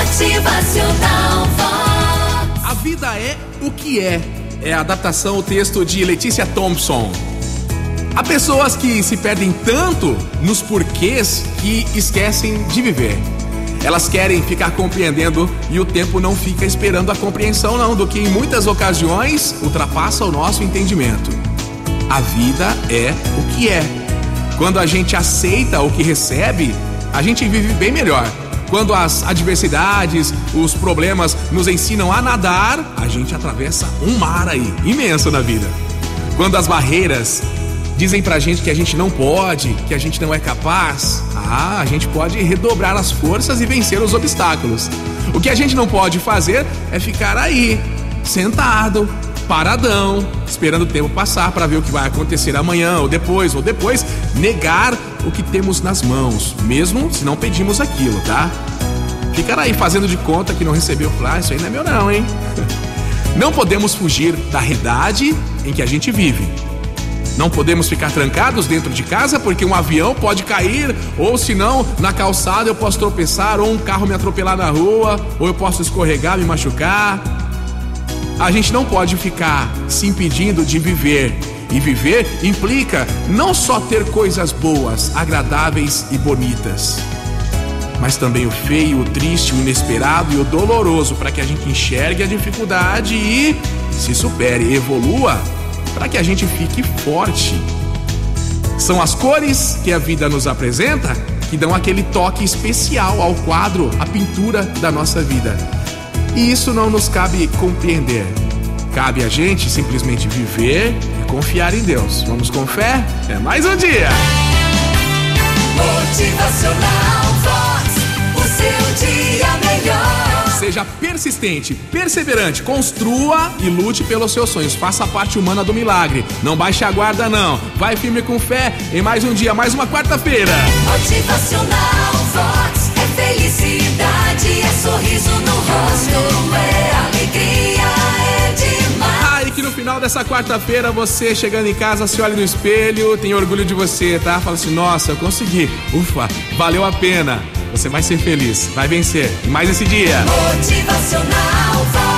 Motivacional Vox. A vida é o que é. É a adaptação ao texto de Letícia Thompson. Há pessoas que se perdem tanto nos porquês que esquecem de viver. Elas querem ficar compreendendo e o tempo não fica esperando a compreensão, não, do que em muitas ocasiões ultrapassa o nosso entendimento. A vida é o que é. Quando a gente aceita o que recebe, a gente vive bem melhor. Quando as adversidades, os problemas nos ensinam a nadar, a gente atravessa um mar aí, imenso na vida. Quando as barreiras dizem pra gente que a gente não pode, que a gente não é capaz, ah, a gente pode redobrar as forças e vencer os obstáculos. O que a gente não pode fazer é ficar aí, sentado, paradão, esperando o tempo passar para ver o que vai acontecer amanhã ou depois, ou depois negar o que temos nas mãos, mesmo se não pedimos aquilo, tá? Ficar aí fazendo de conta que não recebeu, falar, ah, isso aí não é meu não, hein? Não podemos fugir da realidade em que a gente vive. Não podemos ficar trancados dentro de casa porque um avião pode cair, ou se não, na calçada eu posso tropeçar, ou um carro me atropelar na rua, ou eu posso escorregar, me machucar. A gente não pode ficar se impedindo de viver. E viver implica não só ter coisas boas, agradáveis e bonitas, mas também o feio, o triste, o inesperado e o doloroso para que a gente enxergue a dificuldade e se supere, evolua para que a gente fique forte. São as cores que a vida nos apresenta que dão aquele toque especial ao quadro, à pintura da nossa vida. E isso não nos cabe compreender. Cabe a gente simplesmente viver e confiar em Deus. Vamos com fé? É mais um dia! Motivacional Vox. O seu dia melhor. Seja persistente, perseverante, construa e lute pelos seus sonhos. Faça a parte humana do milagre. Não baixe a guarda, não. Vai firme com fé em mais um dia, mais uma quarta-feira. Motivacional Vox. É felicidade, final dessa quarta-feira, você chegando em casa, se olha no espelho, tem orgulho de você, tá? Fala assim: nossa, eu consegui. Ufa, valeu a pena. Você vai ser feliz, vai vencer. E mais esse dia. Motivacional Vox.